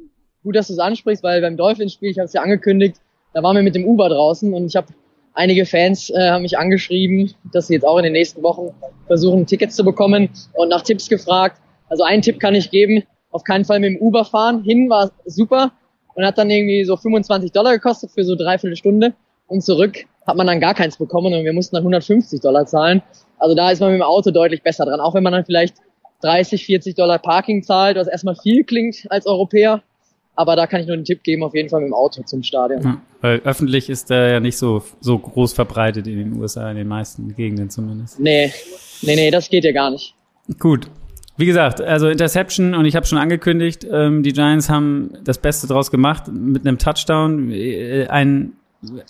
gut, dass du es ansprichst, weil beim Dolphins-Spiel, ich habe es ja angekündigt, da waren wir mit dem Uber draußen und ich habe einige Fans äh, haben mich angeschrieben, dass sie jetzt auch in den nächsten Wochen versuchen, Tickets zu bekommen und nach Tipps gefragt. Also einen Tipp kann ich geben, auf keinen Fall mit dem Uber fahren. Hin war super und hat dann irgendwie so 25 Dollar gekostet für so dreiviertel Stunde und zurück hat man dann gar keins bekommen und wir mussten dann 150 Dollar zahlen. Also da ist man mit dem Auto deutlich besser dran, auch wenn man dann vielleicht 30, 40 Dollar Parking zahlt, was erstmal viel klingt als Europäer. Aber da kann ich nur einen Tipp geben, auf jeden Fall mit dem Auto zum Stadion. Ja, weil öffentlich ist der ja nicht so, so groß verbreitet in den USA, in den meisten Gegenden zumindest. Nee, nee, nee, das geht ja gar nicht. Gut. Wie gesagt, also Interception und ich habe schon angekündigt, ähm, die Giants haben das Beste draus gemacht mit einem Touchdown. Äh, ein,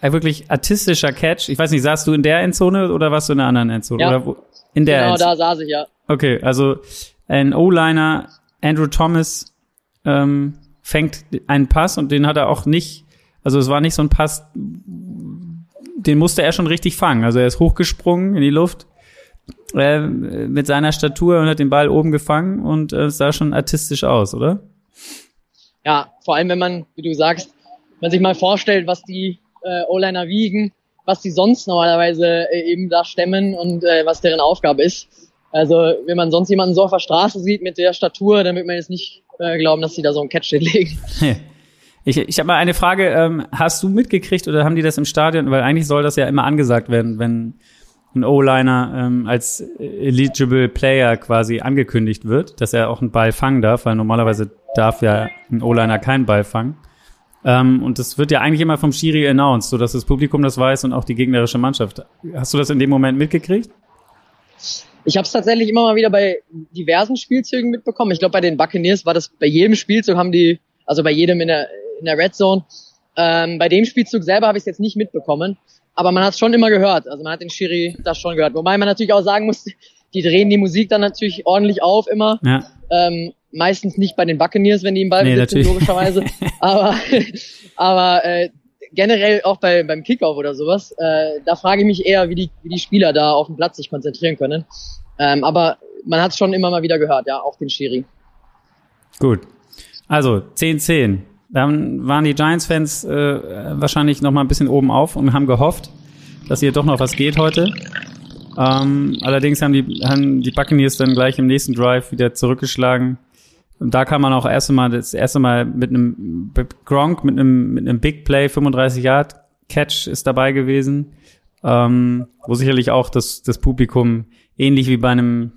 ein wirklich artistischer Catch. Ich weiß nicht, saßt du in der Endzone oder warst du in der anderen Endzone? Ja, oder wo? In der genau, Endzone. da saß ich, ja. Okay, also ein O-Liner, Andrew Thomas, ähm, fängt einen Pass und den hat er auch nicht, also es war nicht so ein Pass, den musste er schon richtig fangen. Also er ist hochgesprungen in die Luft äh, mit seiner Statur und hat den Ball oben gefangen und äh, es sah schon artistisch aus, oder? Ja, vor allem wenn man, wie du sagst, man sich mal vorstellt, was die äh, O-Liner wiegen, was die sonst normalerweise äh, eben da stemmen und äh, was deren Aufgabe ist. Also wenn man sonst jemanden so auf der Straße sieht mit der Statur, wird man jetzt nicht äh, glauben, dass sie da so einen Catch hinlegen. Ich, ich habe mal eine Frage, ähm, hast du mitgekriegt oder haben die das im Stadion, weil eigentlich soll das ja immer angesagt werden, wenn ein O-Liner ähm, als eligible Player quasi angekündigt wird, dass er auch einen Ball fangen darf, weil normalerweise darf ja ein O-Liner keinen Ball fangen. Ähm, und das wird ja eigentlich immer vom Schiri announced, so dass das Publikum das weiß und auch die gegnerische Mannschaft. Hast du das in dem Moment mitgekriegt? Ich habe es tatsächlich immer mal wieder bei diversen Spielzügen mitbekommen. Ich glaube, bei den Buccaneers war das bei jedem Spielzug haben die, also bei jedem in der, in der Red Zone. Ähm, bei dem Spielzug selber habe ich es jetzt nicht mitbekommen, aber man hat es schon immer gehört. Also man hat den Schiri das schon gehört. Wobei man natürlich auch sagen muss, die drehen die Musik dann natürlich ordentlich auf immer. Ja. Ähm, meistens nicht bei den Buccaneers, wenn die im Ball nee, sitzen, logischerweise. aber aber äh, generell auch bei, beim Kickoff oder sowas, äh, da frage ich mich eher, wie die, wie die Spieler da auf dem Platz sich konzentrieren können. Ähm, aber man hat es schon immer mal wieder gehört, ja, auch den Schiri. Gut. Also 10-10. Dann waren die Giants-Fans äh, wahrscheinlich noch mal ein bisschen oben auf und haben gehofft, dass hier doch noch was geht heute. Ähm, allerdings haben die, haben die Buccaneers dann gleich im nächsten Drive wieder zurückgeschlagen. Und da kann man auch erst einmal, das erste Mal mit einem Gronk, mit einem, mit einem Big Play, 35 Yard Catch ist dabei gewesen, ähm, wo sicherlich auch das, das Publikum ähnlich wie bei einem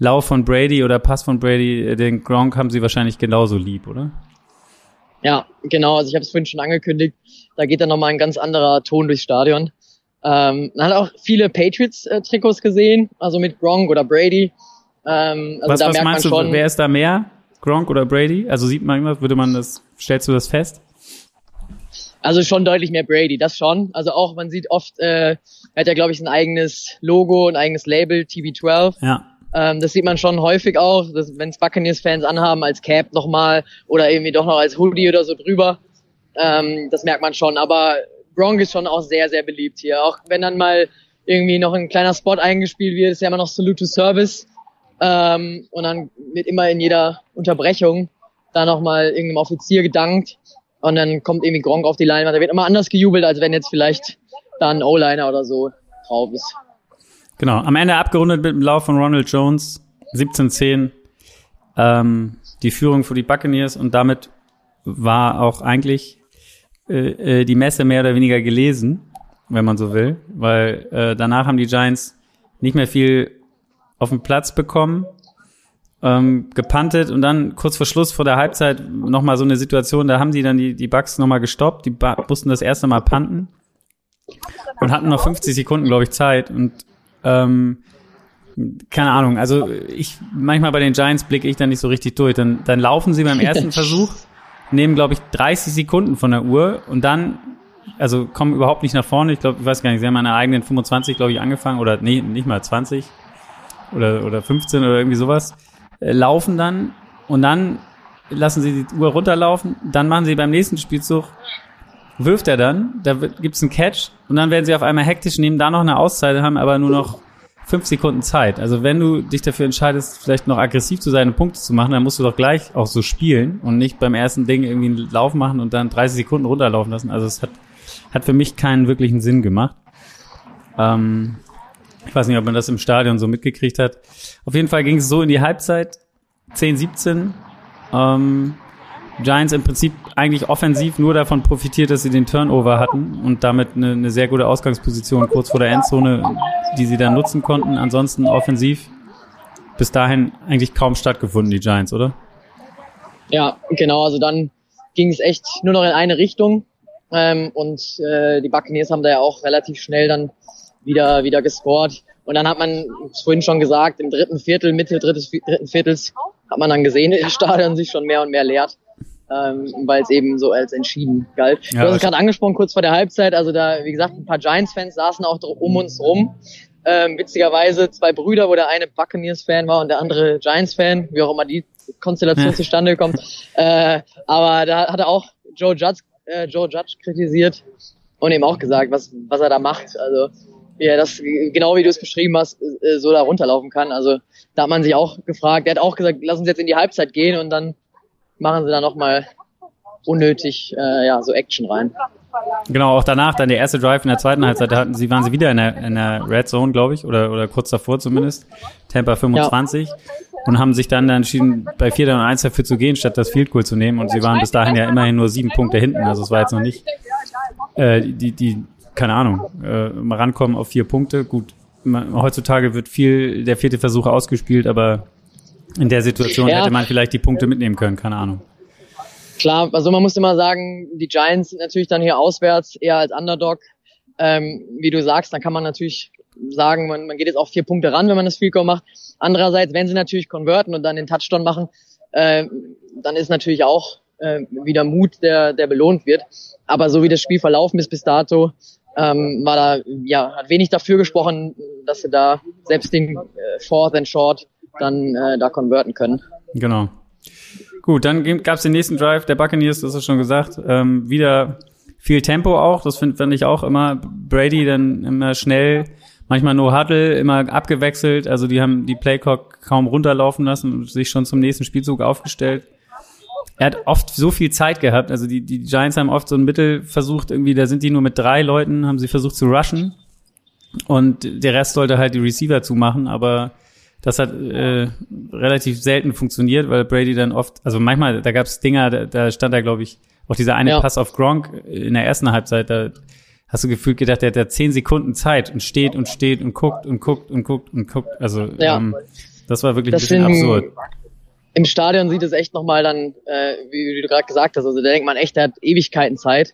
Lauf von Brady oder Pass von Brady, den Gronk haben sie wahrscheinlich genauso lieb, oder? Ja, genau. Also ich habe es vorhin schon angekündigt. Da geht dann nochmal ein ganz anderer Ton durchs Stadion. Ähm, man hat auch viele Patriots-Trikots gesehen, also mit Gronk oder Brady. Ähm, also was, da was merkt meinst man schon, du, wer ist da mehr? Gronk oder Brady? Also sieht man immer, würde man das, stellst du das fest? Also schon deutlich mehr Brady, das schon. Also auch, man sieht oft, äh, er hat ja, glaube ich, ein eigenes Logo, ein eigenes Label, TB12. Ja. Ähm, das sieht man schon häufig auch, wenn es Buccaneers-Fans anhaben, als Cap nochmal oder irgendwie doch noch als Hoodie oder so drüber. Ähm, das merkt man schon. Aber Gronk ist schon auch sehr, sehr beliebt hier. Auch wenn dann mal irgendwie noch ein kleiner Spot eingespielt wird, ist ja immer noch Salute to Service. Ähm, und dann wird immer in jeder Unterbrechung da nochmal irgendeinem Offizier gedankt. Und dann kommt irgendwie Gronk auf die Leinwand. Da wird immer anders gejubelt, als wenn jetzt vielleicht da ein O-Liner oder so drauf ist. Genau, am Ende abgerundet mit dem Lauf von Ronald Jones, 17-10, ähm, die Führung für die Buccaneers und damit war auch eigentlich äh, äh, die Messe mehr oder weniger gelesen, wenn man so will, weil äh, danach haben die Giants nicht mehr viel auf dem Platz bekommen, ähm, gepantet und dann kurz vor Schluss vor der Halbzeit nochmal so eine Situation, da haben sie dann die, die Bucks nochmal gestoppt, die mussten das erste Mal panten und hatten noch 50 Sekunden, glaube ich, Zeit und ähm, keine Ahnung, also ich manchmal bei den Giants blicke ich da nicht so richtig durch. Dann, dann laufen sie beim ersten Versuch nehmen, glaube ich, 30 Sekunden von der Uhr und dann, also kommen überhaupt nicht nach vorne. Ich glaube, ich weiß gar nicht, sie haben an der eigenen 25, glaube ich, angefangen oder nee, nicht mal 20 oder, oder 15 oder irgendwie sowas. Äh, laufen dann und dann lassen sie die Uhr runterlaufen. Dann machen sie beim nächsten Spielzug, wirft er dann, da gibt's einen Catch und dann werden sie auf einmal hektisch, nehmen da noch eine Auszeit, haben aber nur noch fünf Sekunden Zeit. Also wenn du dich dafür entscheidest, vielleicht noch aggressiv zu sein und Punkte zu machen, dann musst du doch gleich auch so spielen und nicht beim ersten Ding irgendwie einen Lauf machen und dann 30 Sekunden runterlaufen lassen. Also es hat, hat für mich keinen wirklichen Sinn gemacht. Ähm, ich weiß nicht, ob man das im Stadion so mitgekriegt hat. Auf jeden Fall ging es so in die Halbzeit, 10, 17. Ähm, Giants im Prinzip eigentlich offensiv nur davon profitiert, dass sie den Turnover hatten und damit eine, eine, sehr gute Ausgangsposition kurz vor der Endzone, die sie dann nutzen konnten. Ansonsten offensiv bis dahin eigentlich kaum stattgefunden, die Giants, oder? Ja, genau. Also dann ging es echt nur noch in eine Richtung ähm, und äh, die Buccaneers haben da ja auch relativ schnell dann wieder wieder gescored. Und dann hat man, vorhin schon gesagt, im dritten Viertel, Mitte drittes, dritten Viertels, hat man dann gesehen, dass das Stadion sich schon mehr und mehr leert ähm, weil es eben so als entschieden galt. Ja, du hast es gerade angesprochen, kurz vor der Halbzeit, also da, wie gesagt, ein paar Giants-Fans saßen auch um uns rum. Ähm, witzigerweise zwei Brüder, wo der eine Buccaneers-Fan war und der andere Giants-Fan, wie auch immer die Konstellation zustande kommt. Äh, aber da hat er auch Joe Judge, äh, Joe Judge kritisiert und ihm auch gesagt, was, was er da macht. Also ja, das genau wie du es beschrieben hast, äh, so da runterlaufen kann. Also da hat man sich auch gefragt. Er hat auch gesagt, lass uns jetzt in die Halbzeit gehen und dann machen sie da nochmal unnötig äh, ja, so Action rein. Genau, auch danach, dann der erste Drive in der zweiten Halbzeit, da hatten sie, waren sie wieder in der, in der Red Zone, glaube ich, oder, oder kurz davor zumindest, Tampa 25, ja. und haben sich dann, dann entschieden, bei 4 und 1 dafür zu gehen, statt das Field Goal zu nehmen. Und sie waren bis dahin ja immerhin nur sieben Punkte hinten, also es war jetzt noch nicht äh, die, die, keine Ahnung, äh, mal rankommen auf vier Punkte. Gut, man, heutzutage wird viel der vierte Versuch ausgespielt, aber in der Situation ja. hätte man vielleicht die Punkte mitnehmen können, keine Ahnung. Klar, also man muss immer sagen, die Giants sind natürlich dann hier auswärts eher als Underdog. Ähm, wie du sagst, dann kann man natürlich sagen, man, man geht jetzt auf vier Punkte ran, wenn man das Field Goal macht. Andererseits, wenn sie natürlich konverten und dann den Touchdown machen, äh, dann ist natürlich auch äh, wieder Mut, der, der belohnt wird. Aber so wie das Spiel verlaufen ist bis dato, ähm, war da, ja, hat wenig dafür gesprochen, dass sie da selbst den äh, Fourth and Short dann äh, da konverten können. Genau. Gut, dann gab es den nächsten Drive der Buccaneers, das ist schon gesagt. Ähm, wieder viel Tempo auch, das finde find ich auch immer. Brady dann immer schnell, manchmal no Huddle, immer abgewechselt. Also die haben die Playcock kaum runterlaufen lassen und sich schon zum nächsten Spielzug aufgestellt. Er hat oft so viel Zeit gehabt. Also die, die Giants haben oft so ein Mittel versucht, irgendwie, da sind die nur mit drei Leuten, haben sie versucht zu rushen. Und der Rest sollte halt die Receiver zumachen, aber das hat äh, relativ selten funktioniert, weil Brady dann oft, also manchmal, da gab es Dinger, da, da stand da, glaube ich, auch dieser eine ja. Pass auf Gronk in der ersten Halbzeit, da hast du gefühlt gedacht, der hat da zehn Sekunden Zeit und steht und steht und guckt und guckt und guckt und guckt. Also ja. ähm, das war wirklich das ein bisschen absurd. Im Stadion sieht es echt nochmal dann, äh, wie, du gerade gesagt hast, also da denkt man echt, der hat Ewigkeiten Zeit.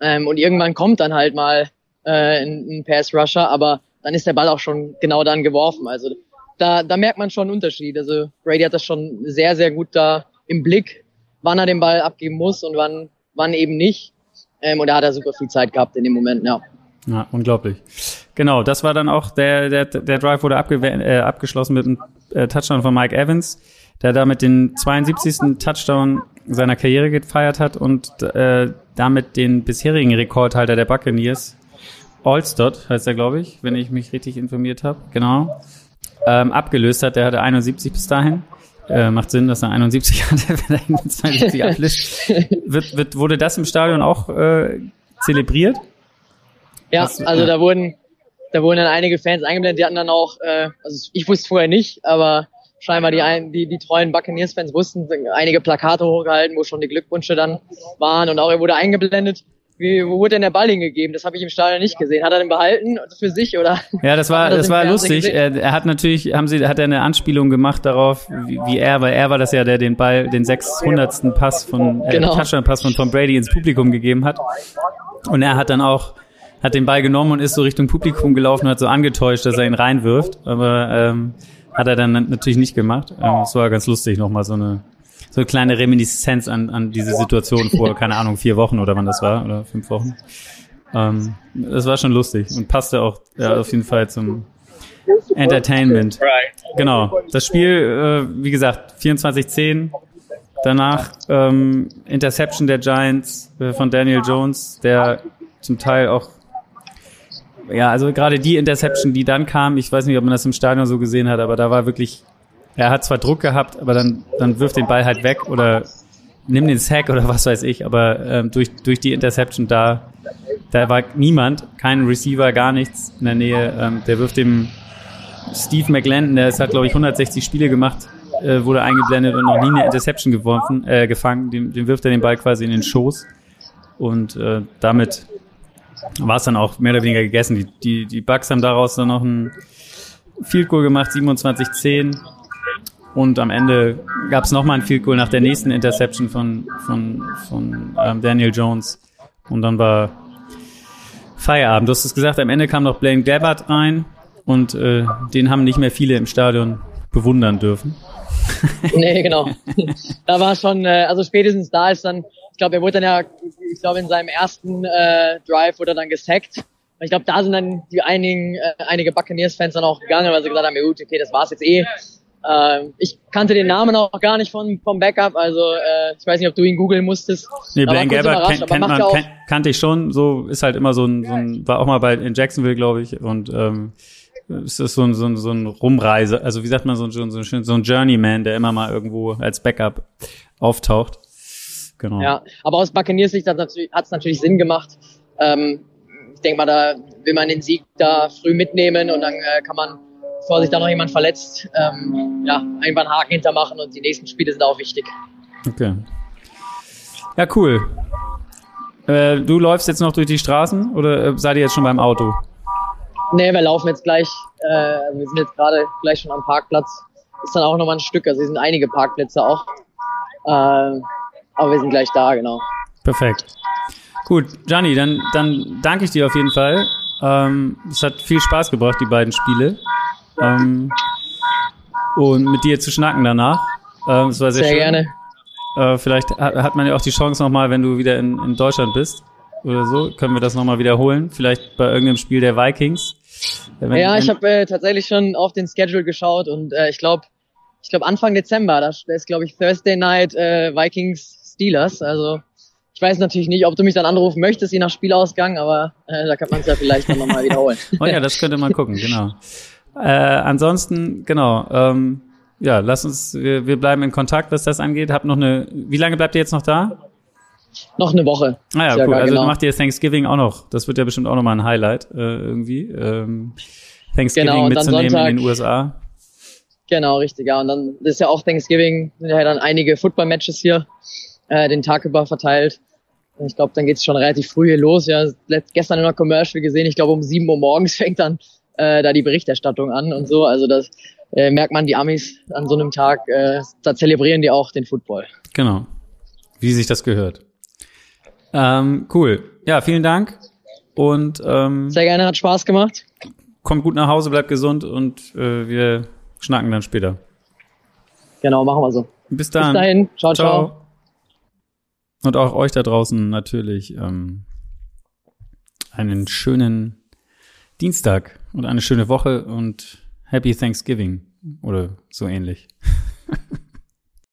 Ähm, und irgendwann kommt dann halt mal äh, ein, ein Pass-Rusher, aber dann ist der Ball auch schon genau dann geworfen. Also da, da merkt man schon einen Unterschied. Also Brady hat das schon sehr, sehr gut da im Blick, wann er den Ball abgeben muss und wann, wann eben nicht. Ähm, und da hat er super viel Zeit gehabt in dem Moment, ja. Ja, unglaublich. Genau, das war dann auch der, der, der Drive wurde abge äh, abgeschlossen mit einem äh, Touchdown von Mike Evans, der damit den 72. Touchdown seiner Karriere gefeiert hat und äh, damit den bisherigen Rekordhalter der Buccaneers, Allstott heißt er, glaube ich, wenn ich mich richtig informiert habe, genau, ähm, abgelöst hat. Der hatte 71 bis dahin. Äh, macht Sinn, dass er 71 hatte, wenn er ihn 72 ablöst. wird, wird, wurde das im Stadion auch äh, zelebriert? Ja, Was, also ja. da wurden da wurden dann einige Fans eingeblendet, die hatten dann auch, äh, also ich wusste vorher nicht, aber scheinbar die, ein, die, die treuen Buccaneers-Fans wussten, einige Plakate hochgehalten, wo schon die Glückwünsche dann waren und auch er wurde eingeblendet. Wie, wo wurde denn der Ball hingegeben? Das habe ich im Stadion nicht gesehen. Hat er den behalten für sich oder? Ja, das war das, das war lustig. Er, er, hat natürlich haben sie hat er eine Anspielung gemacht darauf, wie, wie, er, weil er war das ja, der den Ball den 600. Pass von äh, genau. Touchdown Pass von Tom Brady ins Publikum gegeben hat. Und er hat dann auch hat den Ball genommen und ist so Richtung Publikum gelaufen und hat so angetäuscht, dass er ihn reinwirft, aber ähm, hat er dann natürlich nicht gemacht. Ähm, das war ganz lustig nochmal so eine so eine kleine Reminiszenz an, an diese Situation vor, keine Ahnung, vier Wochen oder wann das war, oder fünf Wochen. Ähm, das war schon lustig und passte auch ja, auf jeden Fall zum Entertainment. Genau. Das Spiel, äh, wie gesagt, 24-10. Danach ähm, Interception der Giants äh, von Daniel Jones, der zum Teil auch ja, also gerade die Interception, die dann kam, ich weiß nicht, ob man das im Stadion so gesehen hat, aber da war wirklich er hat zwar Druck gehabt, aber dann, dann wirft den Ball halt weg oder nimm den Sack oder was weiß ich, aber ähm, durch, durch die Interception da, da war niemand, kein Receiver, gar nichts in der Nähe. Ähm, der wirft dem Steve McLendon, der hat, glaube ich, 160 Spiele gemacht, äh, wurde eingeblendet und noch nie eine Interception geworfen, äh, gefangen. Dem, dem wirft er den Ball quasi in den Schoß. Und äh, damit war es dann auch mehr oder weniger gegessen. Die, die, die Bucks haben daraus dann noch ein Field Goal gemacht, 27-10. Und am Ende gab es nochmal ein Field Goal nach der nächsten Interception von, von, von ähm, Daniel Jones. Und dann war Feierabend. Du hast es gesagt, am Ende kam noch Blaine Gabbard rein und äh, den haben nicht mehr viele im Stadion bewundern dürfen. nee, genau. da war schon, äh, also spätestens da ist dann, ich glaube, er wurde dann ja, ich glaube, in seinem ersten äh, Drive wurde er dann gesackt. Ich glaube, da sind dann die einigen, äh, einige Buccaneers-Fans dann auch gegangen, weil sie gesagt haben, ja gut, okay, das war's jetzt eh. Äh, ich kannte den Namen auch gar nicht von, vom Backup, also äh, ich weiß nicht, ob du ihn googeln musstest. Nee, Blaine Gabbert kennt, kennt man, kennt, kannte ich schon, so ist halt immer so ein, so ein war auch mal bei in Jacksonville, glaube ich, und ähm, es ist so ein, so ein, so ein Rumreise, also wie sagt man, so ein, so ein, so ein Journeyman, der immer mal irgendwo als Backup auftaucht. Genau. Ja, aber aus Buccaneers Sicht hat es natürlich Sinn gemacht. Ähm, ich denke mal, da will man den Sieg da früh mitnehmen und dann äh, kann man bevor sich da noch jemand verletzt, ähm, ja, irgendwann Haken hintermachen und die nächsten Spiele sind auch wichtig. Okay. Ja, cool. Äh, du läufst jetzt noch durch die Straßen oder äh, seid ihr jetzt schon beim Auto? Nee, wir laufen jetzt gleich. Äh, wir sind jetzt gerade gleich schon am Parkplatz. Ist dann auch nochmal ein Stück, also hier sind einige Parkplätze auch. Äh, aber wir sind gleich da, genau. Perfekt. Gut, Gianni, dann, dann danke ich dir auf jeden Fall. Ähm, es hat viel Spaß gebracht, die beiden Spiele. Ähm, und mit dir zu schnacken danach. Ähm, das war sehr, sehr schön. gerne. Äh, vielleicht hat, man ja auch die Chance nochmal, wenn du wieder in, in Deutschland bist. oder so. Können wir das nochmal wiederholen? Vielleicht bei irgendeinem Spiel der Vikings? Wenn, ja, ich habe äh, tatsächlich schon auf den Schedule geschaut und äh, ich glaube, ich glaube Anfang Dezember, da, da ist glaube ich Thursday Night äh, Vikings Steelers. Also ich weiß natürlich nicht, ob du mich dann anrufen möchtest, je nach Spielausgang, aber äh, da kann man es ja vielleicht dann nochmal wiederholen. oh ja, das könnte man gucken, genau. Äh, ansonsten, genau, ähm, ja, lass uns, wir, wir bleiben in Kontakt, was das angeht. Hab noch eine, wie lange bleibt ihr jetzt noch da? Noch eine Woche. Ah ja, cool. Also genau. macht ihr Thanksgiving auch noch. Das wird ja bestimmt auch nochmal ein Highlight äh, irgendwie. Ähm, Thanksgiving genau, mitzunehmen Sonntag, in den USA. Genau, richtig, ja. Und dann ist ja auch Thanksgiving, sind ja dann einige Football-Matches hier äh, den Tag über verteilt. Ich glaube, dann geht's schon relativ früh hier los. Ja, gestern in der Commercial gesehen, ich glaube um sieben Uhr morgens fängt dann äh, da die Berichterstattung an und so. Also das äh, merkt man, die Amis an so einem Tag, äh, da zelebrieren die auch den Football. Genau. Wie sich das gehört. Ähm, cool. Ja, vielen Dank. Und ähm, sehr gerne, hat Spaß gemacht. Kommt gut nach Hause, bleibt gesund und äh, wir schnacken dann später. Genau, machen wir so. Bis dann. Bis dahin. Ciao, ciao. ciao. Und auch euch da draußen natürlich ähm, einen schönen Dienstag und eine schöne Woche und Happy Thanksgiving oder so ähnlich.